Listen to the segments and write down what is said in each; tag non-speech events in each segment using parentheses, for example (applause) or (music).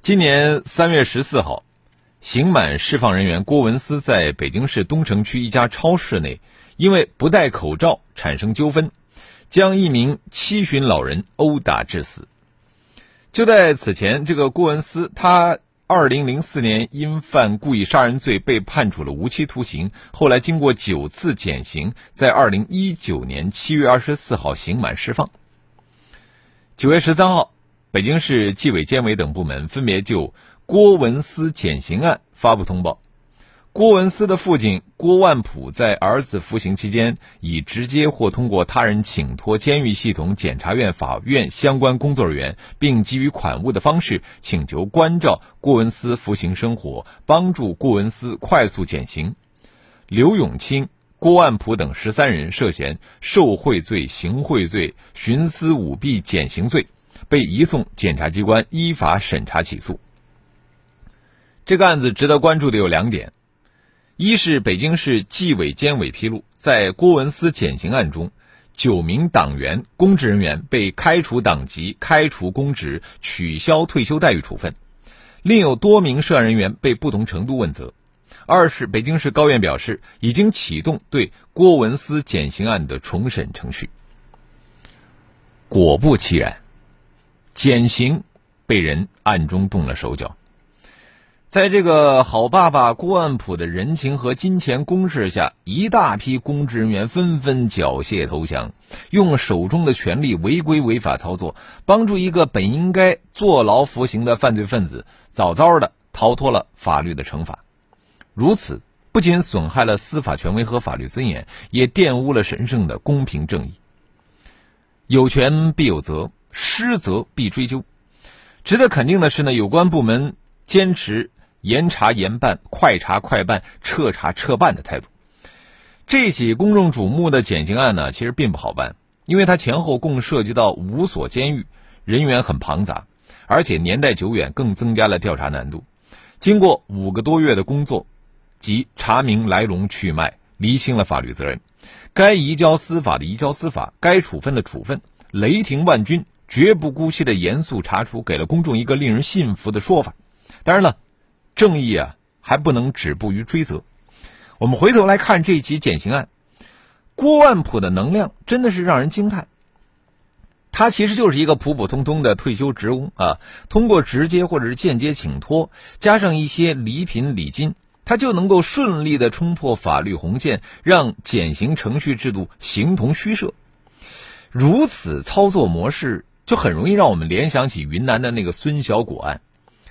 今年三月十四号，刑满释放人员郭文思在北京市东城区一家超市内。因为不戴口罩产生纠纷，将一名七旬老人殴打致死。就在此前，这个郭文思他二零零四年因犯故意杀人罪被判处了无期徒刑，后来经过九次减刑，在二零一九年七月二十四号刑满释放。九月十三号，北京市纪委监委等部门分别就郭文思减刑案发布通报。郭文思的父亲郭万普在儿子服刑期间，以直接或通过他人请托监狱系统、检察院、法院相关工作人员，并给予款物的方式，请求关照郭文思服刑生活，帮助郭文思快速减刑。刘永清、郭万普等十三人涉嫌受贿罪、行贿罪、徇私舞弊减刑罪，被移送检察机关依法审查起诉。这个案子值得关注的有两点。一是北京市纪委监委披露，在郭文思减刑案中，九名党员、公职人员被开除党籍、开除公职、取消退休待遇处分，另有多名涉案人员被不同程度问责。二是北京市高院表示，已经启动对郭文思减刑案的重审程序。果不其然，减刑被人暗中动了手脚。在这个好爸爸郭万普的人情和金钱攻势下，一大批公职人员纷纷缴械投降，用手中的权力违规违法操作，帮助一个本应该坐牢服刑的犯罪分子早早的逃脱了法律的惩罚。如此不仅损害了司法权威和法律尊严，也玷污了神圣的公平正义。有权必有责，失责必追究。值得肯定的是呢，有关部门坚持。严查严办、快查快办、彻查彻办的态度。这起公众瞩目的减刑案呢，其实并不好办，因为它前后共涉及到五所监狱，人员很庞杂，而且年代久远，更增加了调查难度。经过五个多月的工作，即查明来龙去脉、厘清了法律责任，该移交司法的移交司法，该处分的处分，雷霆万钧，绝不姑息的严肃查处，给了公众一个令人信服的说法。当然了。正义啊，还不能止步于追责。我们回头来看这起减刑案，郭万普的能量真的是让人惊叹。他其实就是一个普普通通的退休职工啊，通过直接或者是间接请托，加上一些礼品礼金，他就能够顺利的冲破法律红线，让减刑程序制度形同虚设。如此操作模式，就很容易让我们联想起云南的那个孙小果案。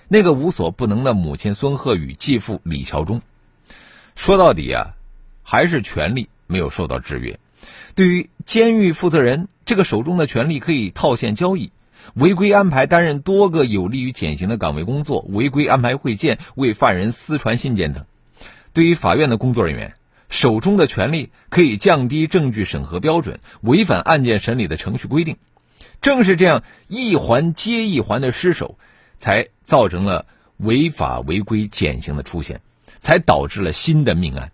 那个无所不能的母亲孙鹤宇继父李桥忠，说到底啊，还是权力没有受到制约。对于监狱负责人，这个手中的权力可以套现交易，违规安排担任多个有利于减刑的岗位工作，违规安排会见、为犯人私传信件等。对于法院的工作人员，手中的权力可以降低证据审核标准，违反案件审理的程序规定。正是这样一环接一环的失守。才造成了违法违规减刑的出现，才导致了新的命案。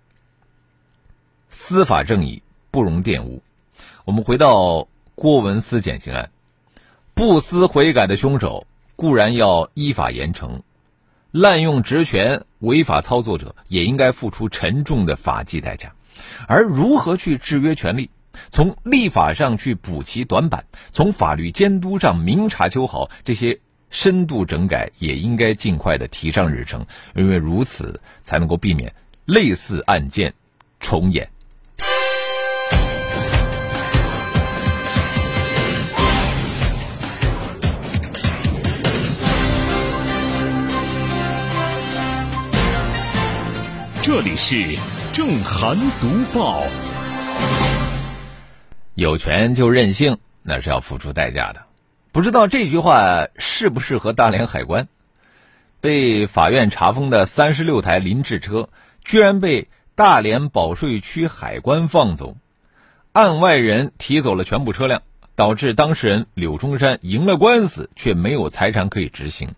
司法正义不容玷污。我们回到郭文思减刑案，不思悔改的凶手固然要依法严惩，滥用职权、违法操作者也应该付出沉重的法纪代价。而如何去制约权力，从立法上去补齐短板，从法律监督上明察秋毫，这些。深度整改也应该尽快的提上日程，因为如此才能够避免类似案件重演。这里是正涵读报。有权就任性，那是要付出代价的。不知道这句话适不适合大连海关？被法院查封的三十六台凌志车，居然被大连保税区海关放走，案外人提走了全部车辆，导致当事人柳中山赢了官司，却没有财产可以执行。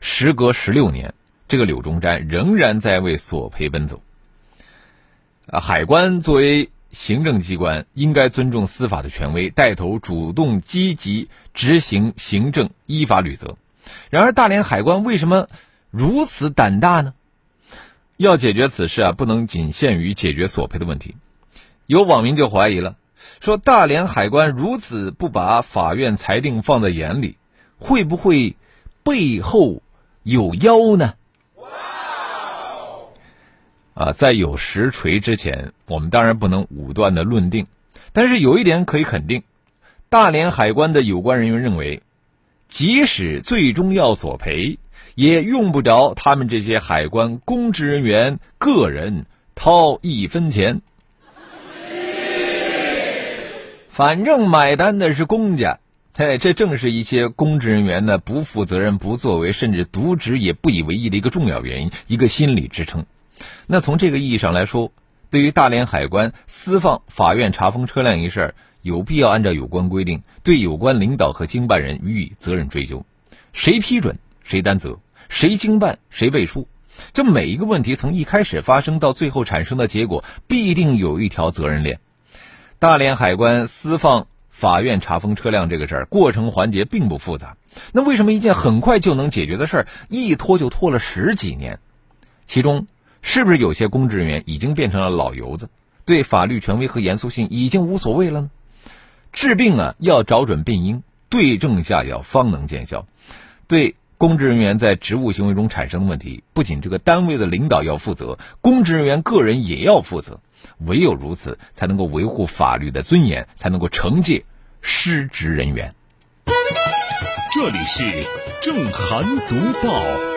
时隔十六年，这个柳中山仍然在为索赔奔走。啊，海关作为行政机关，应该尊重司法的权威，带头主动积极执行行政依法履责。然而，大连海关为什么如此胆大呢？要解决此事啊，不能仅限于解决索赔的问题。有网民就怀疑了，说大连海关如此不把法院裁定放在眼里，会不会背后有妖呢？啊，在有实锤之前，我们当然不能武断的论定。但是有一点可以肯定，大连海关的有关人员认为。即使最终要索赔，也用不着他们这些海关公职人员个人掏一分钱。反正买单的是公家，嘿，这正是一些公职人员呢不负责任、不作为，甚至渎职也不以为意的一个重要原因，一个心理支撑。那从这个意义上来说，对于大连海关私放法院查封车辆一事。有必要按照有关规定对有关领导和经办人予以责任追究，谁批准谁担责，谁经办谁背书。这每一个问题从一开始发生到最后产生的结果，必定有一条责任链。大连海关私放法院查封车辆这个事儿，过程环节并不复杂。那为什么一件很快就能解决的事儿，一拖就拖了十几年？其中是不是有些公职人员已经变成了老油子，对法律权威和严肃性已经无所谓了呢？治病啊，要找准病因，对症下药，方能见效。对公职人员在职务行为中产生的问题，不仅这个单位的领导要负责，公职人员个人也要负责。唯有如此，才能够维护法律的尊严，才能够惩戒失职人员。这里是正涵读报。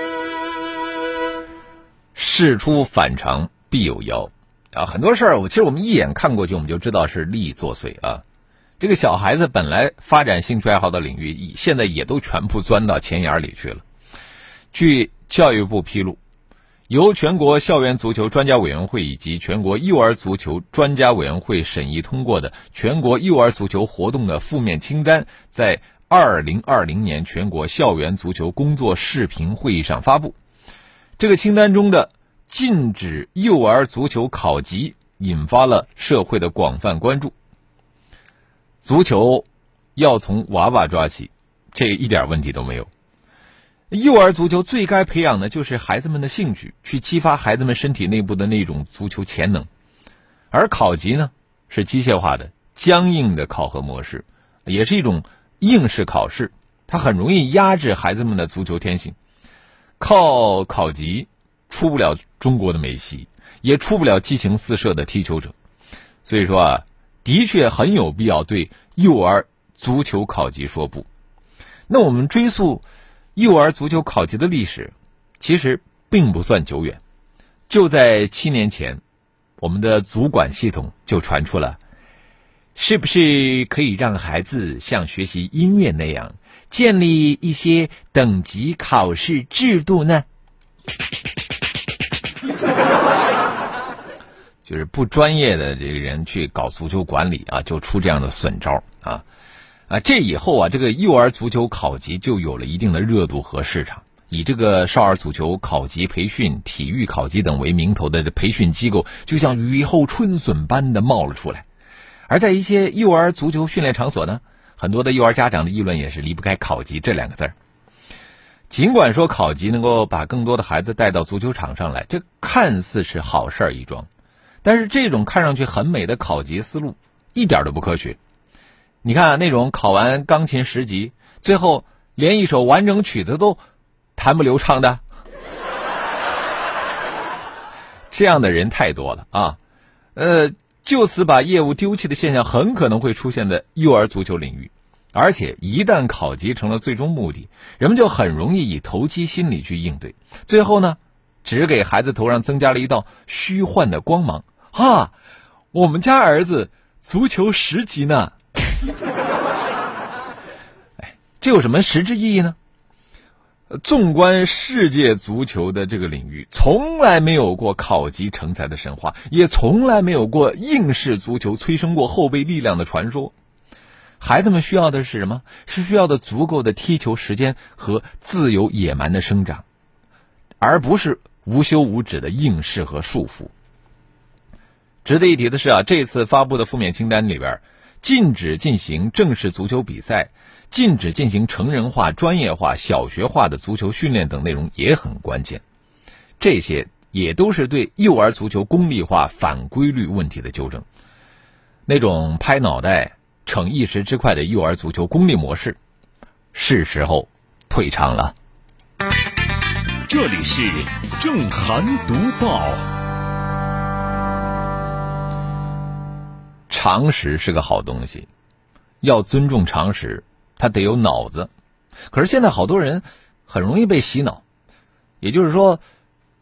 事出反常必有妖啊！很多事儿，我其实我们一眼看过去，我们就知道是利益作祟啊。这个小孩子本来发展兴趣爱好的领域，现在也都全部钻到钱眼里去了。据教育部披露，由全国校园足球专家委员会以及全国幼儿足球专家委员会审议通过的全国幼儿足球活动的负面清单，在二零二零年全国校园足球工作视频会议上发布。这个清单中的禁止幼儿足球考级，引发了社会的广泛关注。足球要从娃娃抓起，这一点问题都没有。幼儿足球最该培养的就是孩子们的兴趣，去激发孩子们身体内部的那种足球潜能。而考级呢，是机械化的、僵硬的考核模式，也是一种应试考试，它很容易压制孩子们的足球天性。靠考级出不了中国的梅西，也出不了激情四射的踢球者。所以说啊。的确很有必要对幼儿足球考级说不。那我们追溯幼儿足球考级的历史，其实并不算久远。就在七年前，我们的足管系统就传出了，是不是可以让孩子像学习音乐那样建立一些等级考试制度呢？(laughs) 就是不专业的这个人去搞足球管理啊，就出这样的损招啊，啊，这以后啊，这个幼儿足球考级就有了一定的热度和市场。以这个少儿足球考级培训、体育考级等为名头的培训机构，就像雨后春笋般的冒了出来。而在一些幼儿足球训练场所呢，很多的幼儿家长的议论也是离不开“考级”这两个字儿。尽管说考级能够把更多的孩子带到足球场上来，这看似是好事儿一桩。但是这种看上去很美的考级思路，一点都不科学。你看那种考完钢琴十级，最后连一首完整曲子都弹不流畅的，这样的人太多了啊！呃，就此把业务丢弃的现象，很可能会出现在幼儿足球领域。而且一旦考级成了最终目的，人们就很容易以投机心理去应对，最后呢，只给孩子头上增加了一道虚幻的光芒。啊，我们家儿子足球十级呢。(laughs) 哎，这有什么实质意义呢？纵观世界足球的这个领域，从来没有过考级成才的神话，也从来没有过应试足球催生过后备力量的传说。孩子们需要的是什么？是需要的足够的踢球时间和自由野蛮的生长，而不是无休无止的应试和束缚。值得一提的是啊，这次发布的负面清单里边，禁止进行正式足球比赛。禁止进行成人化、专业化、小学化的足球训练等内容也很关键，这些也都是对幼儿足球功利化、反规律问题的纠正。那种拍脑袋、逞一时之快的幼儿足球功利模式，是时候退场了。这里是正涵读报。常识是个好东西，要尊重常识。他得有脑子，可是现在好多人很容易被洗脑，也就是说，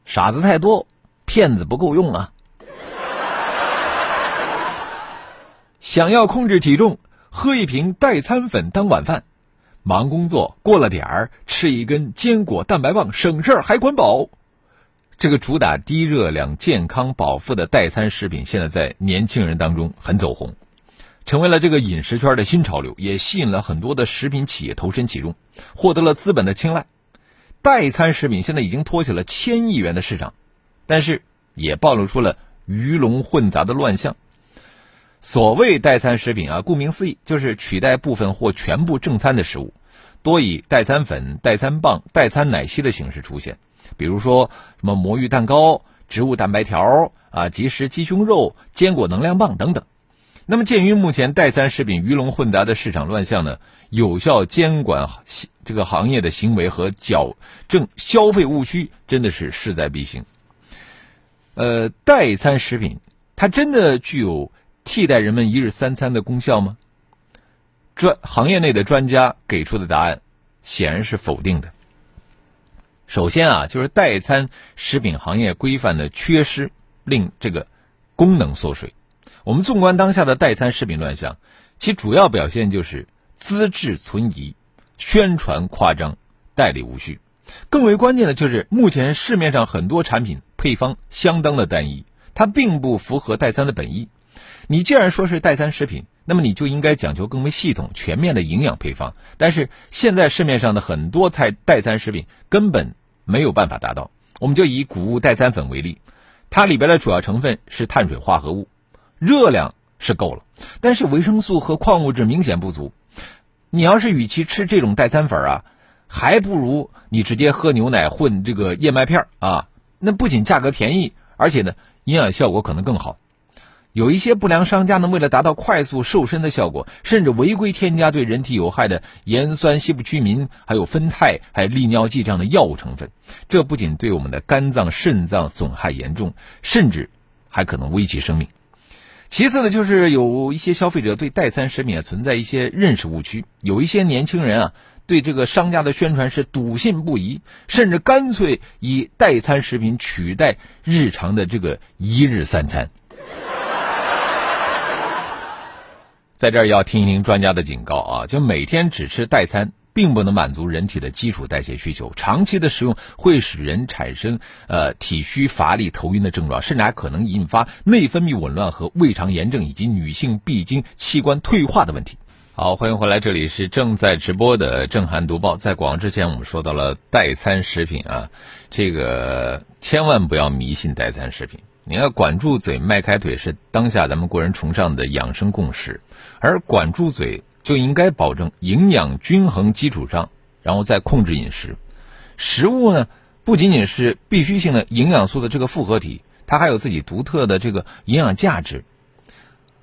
傻子太多，骗子不够用啊。想要控制体重，喝一瓶代餐粉当晚饭；忙工作过了点儿，吃一根坚果蛋白棒，省事儿还管饱。这个主打低热量、健康、饱腹的代餐食品，现在在年轻人当中很走红。成为了这个饮食圈的新潮流，也吸引了很多的食品企业投身其中，获得了资本的青睐。代餐食品现在已经托起了千亿元的市场，但是也暴露出了鱼龙混杂的乱象。所谓代餐食品啊，顾名思义，就是取代部分或全部正餐的食物，多以代餐粉、代餐棒、代餐奶昔的形式出现，比如说什么魔芋蛋糕、植物蛋白条啊、即食鸡胸肉、坚果能量棒等等。那么，鉴于目前代餐食品鱼龙混杂的市场乱象呢，有效监管这个行业的行为和矫正消费误区，真的是势在必行。呃，代餐食品它真的具有替代人们一日三餐的功效吗？专行业内的专家给出的答案显然是否定的。首先啊，就是代餐食品行业规范的缺失，令这个功能缩水。我们纵观当下的代餐食品乱象，其主要表现就是资质存疑、宣传夸张、代理无序。更为关键的就是目前市面上很多产品配方相当的单一，它并不符合代餐的本意。你既然说是代餐食品，那么你就应该讲究更为系统、全面的营养配方。但是现在市面上的很多菜代餐食品根本没有办法达到。我们就以谷物代餐粉为例，它里边的主要成分是碳水化合物。热量是够了，但是维生素和矿物质明显不足。你要是与其吃这种代餐粉啊，还不如你直接喝牛奶混这个燕麦片啊。那不仅价格便宜，而且呢，营养效果可能更好。有一些不良商家呢，为了达到快速瘦身的效果，甚至违规添加对人体有害的盐酸西布曲明、还有酚酞、还有利尿剂这样的药物成分。这不仅对我们的肝脏、肾脏损害严重，甚至还可能危及生命。其次呢，就是有一些消费者对代餐食品存在一些认识误区，有一些年轻人啊，对这个商家的宣传是笃信不疑，甚至干脆以代餐食品取代日常的这个一日三餐。在这儿要听一听专家的警告啊，就每天只吃代餐。并不能满足人体的基础代谢需求，长期的食用会使人产生呃体虚乏力、头晕的症状，甚至还可能引发内分泌紊乱和胃肠炎症以及女性闭经器官退化的问题。好，欢迎回来，这里是正在直播的正涵读报。在广之前，我们说到了代餐食品啊，这个千万不要迷信代餐食品。你要管住嘴、迈开腿，是当下咱们国人崇尚的养生共识，而管住嘴。就应该保证营养均衡基础上，然后再控制饮食。食物呢，不仅仅是必需性的营养素的这个复合体，它还有自己独特的这个营养价值。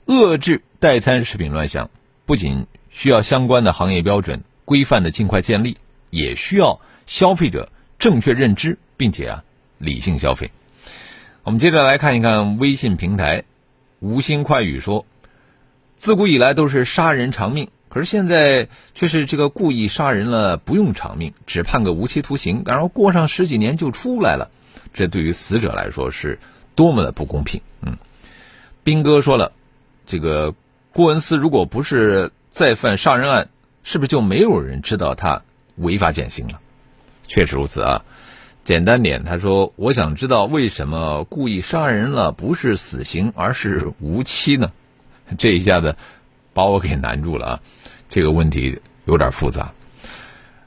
遏制代餐食品乱象，不仅需要相关的行业标准规范的尽快建立，也需要消费者正确认知，并且啊理性消费。我们接着来看一看微信平台，无心快语说。自古以来都是杀人偿命，可是现在却是这个故意杀人了不用偿命，只判个无期徒刑，然后过上十几年就出来了，这对于死者来说是多么的不公平！嗯，斌哥说了，这个郭文思如果不是再犯杀人案，是不是就没有人知道他违法减刑了？确实如此啊。简单点，他说：“我想知道为什么故意杀人了不是死刑，而是无期呢？” (laughs) 这一下子把我给难住了啊！这个问题有点复杂。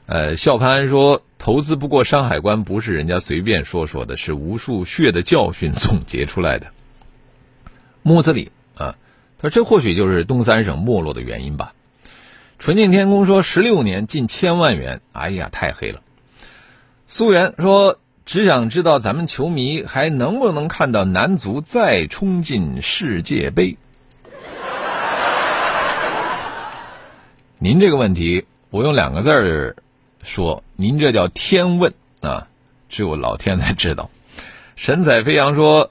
呃，笑潘说：“投资不过山海关，不是人家随便说说的，是无数血的教训总结出来的。”木子李啊，他说：“这或许就是东三省没落的原因吧。”纯净天空说：“十六年近千万元，哎呀，太黑了。”苏源说：“只想知道咱们球迷还能不能看到男足再冲进世界杯？” (laughs) 您这个问题，我用两个字儿说，您这叫天问啊，只有老天才知道。神采飞扬说：“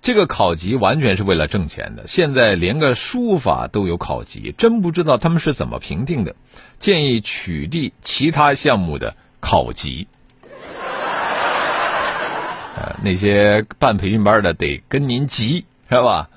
这个考级完全是为了挣钱的，现在连个书法都有考级，真不知道他们是怎么评定的。建议取缔其他项目的考级。”那些办培训班的得跟您急，是吧？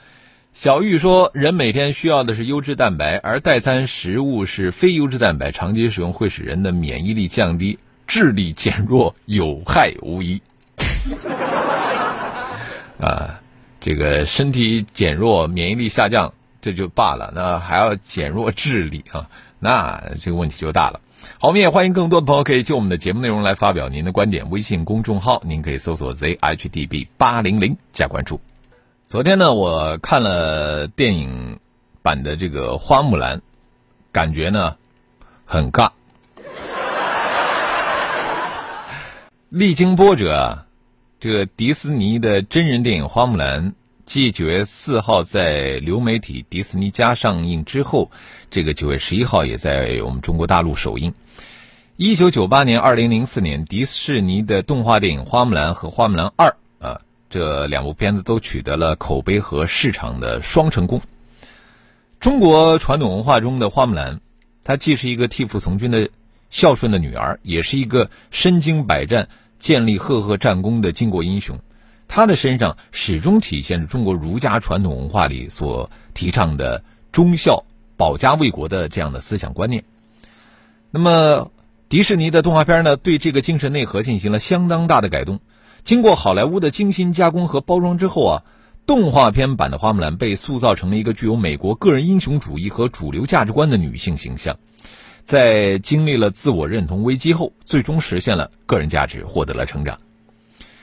小玉说，人每天需要的是优质蛋白，而代餐食物是非优质蛋白，长期使用会使人的免疫力降低，智力减弱，有害无益。(laughs) 啊，这个身体减弱，免疫力下降，这就罢了，那还要减弱智力啊，那这个问题就大了。好，我们也欢迎更多的朋友可以就我们的节目内容来发表您的观点。微信公众号您可以搜索 zhdb 八零零加关注。昨天呢，我看了电影版的这个花木兰，感觉呢很尬。(laughs) 历经波折，这个迪士尼的真人电影《花木兰》。继九月四号在流媒体迪士尼加上映之后，这个九月十一号也在我们中国大陆首映。一九九八年、二零零四年，迪士尼的动画电影《花木兰》和《花木兰二》啊，这两部片子都取得了口碑和市场的双成功。中国传统文化中的花木兰，她既是一个替父从军的孝顺的女儿，也是一个身经百战、建立赫赫战功的巾帼英雄。他的身上始终体现着中国儒家传统文化里所提倡的忠孝、保家卫国的这样的思想观念。那么，迪士尼的动画片呢，对这个精神内核进行了相当大的改动。经过好莱坞的精心加工和包装之后啊，动画片版的花木兰被塑造成了一个具有美国个人英雄主义和主流价值观的女性形象。在经历了自我认同危机后，最终实现了个人价值，获得了成长。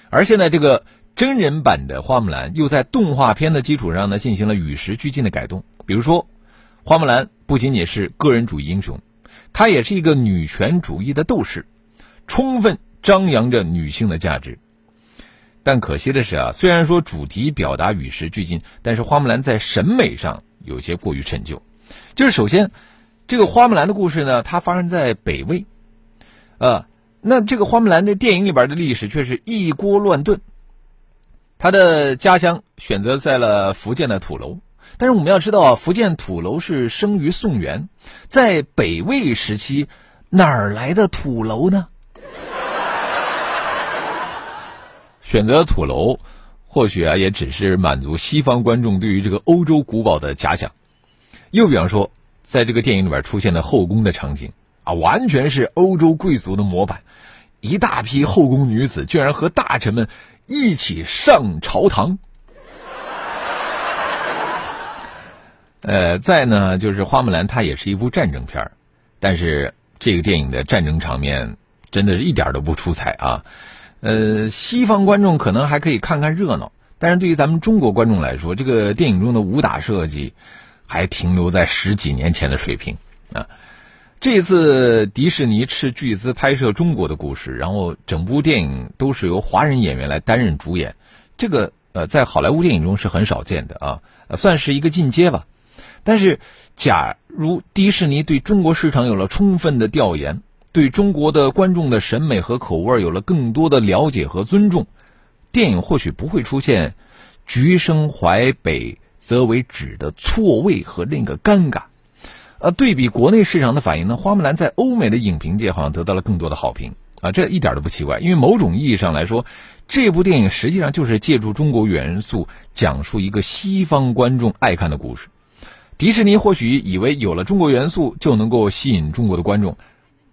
而现在这个。真人版的花木兰又在动画片的基础上呢进行了与时俱进的改动。比如说，花木兰不仅仅是个人主义英雄，她也是一个女权主义的斗士，充分张扬着女性的价值。但可惜的是啊，虽然说主题表达与时俱进，但是花木兰在审美上有些过于陈旧。就是首先，这个花木兰的故事呢，它发生在北魏，呃，那这个花木兰的电影里边的历史却是一锅乱炖。他的家乡选择在了福建的土楼，但是我们要知道啊，福建土楼是生于宋元，在北魏时期，哪儿来的土楼呢？(laughs) 选择土楼，或许啊，也只是满足西方观众对于这个欧洲古堡的假想。又比方说，在这个电影里边出现的后宫的场景啊，完全是欧洲贵族的模板，一大批后宫女子居然和大臣们。一起上朝堂。呃，再呢，就是《花木兰》，它也是一部战争片，但是这个电影的战争场面真的是一点都不出彩啊。呃，西方观众可能还可以看看热闹，但是对于咱们中国观众来说，这个电影中的武打设计还停留在十几年前的水平啊。这次迪士尼斥巨资拍摄中国的故事，然后整部电影都是由华人演员来担任主演，这个呃在好莱坞电影中是很少见的啊，算是一个进阶吧。但是，假如迪士尼对中国市场有了充分的调研，对中国的观众的审美和口味有了更多的了解和尊重，电影或许不会出现“橘生淮北则为枳”的错位和那个尴尬。呃，对比国内市场的反应呢，花木兰在欧美的影评界好像得到了更多的好评啊，这一点都不奇怪，因为某种意义上来说，这部电影实际上就是借助中国元素讲述一个西方观众爱看的故事。迪士尼或许以为有了中国元素就能够吸引中国的观众，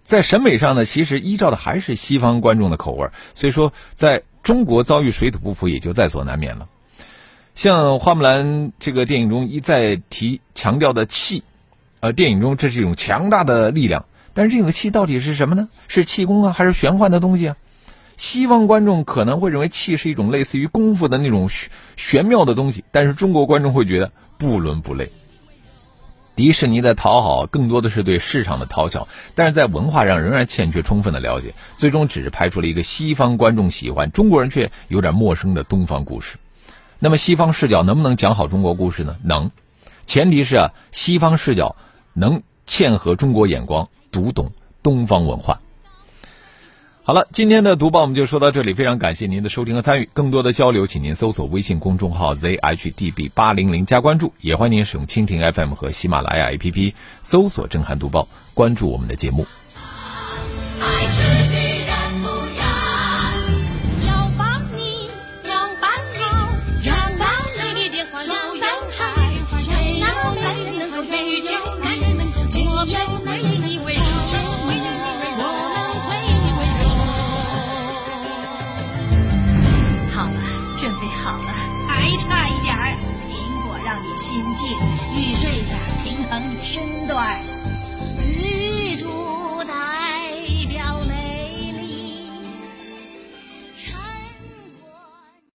在审美上呢，其实依照的还是西方观众的口味所以说在中国遭遇水土不服也就在所难免了。像花木兰这个电影中一再提强调的气，呃，电影中这是一种强大的力量，但是这个气到底是什么呢？是气功啊，还是玄幻的东西啊？西方观众可能会认为气是一种类似于功夫的那种玄玄妙的东西，但是中国观众会觉得不伦不类。迪士尼的讨好更多的是对市场的讨巧，但是在文化上仍然欠缺充分的了解，最终只是拍出了一个西方观众喜欢、中国人却有点陌生的东方故事。那么西方视角能不能讲好中国故事呢？能，前提是啊，西方视角能嵌合中国眼光，读懂东方文化。好了，今天的读报我们就说到这里，非常感谢您的收听和参与。更多的交流，请您搜索微信公众号 zhdb 八零零加关注，也欢迎您使用蜻蜓 FM 和喜马拉雅 APP 搜索“震撼读报”，关注我们的节目。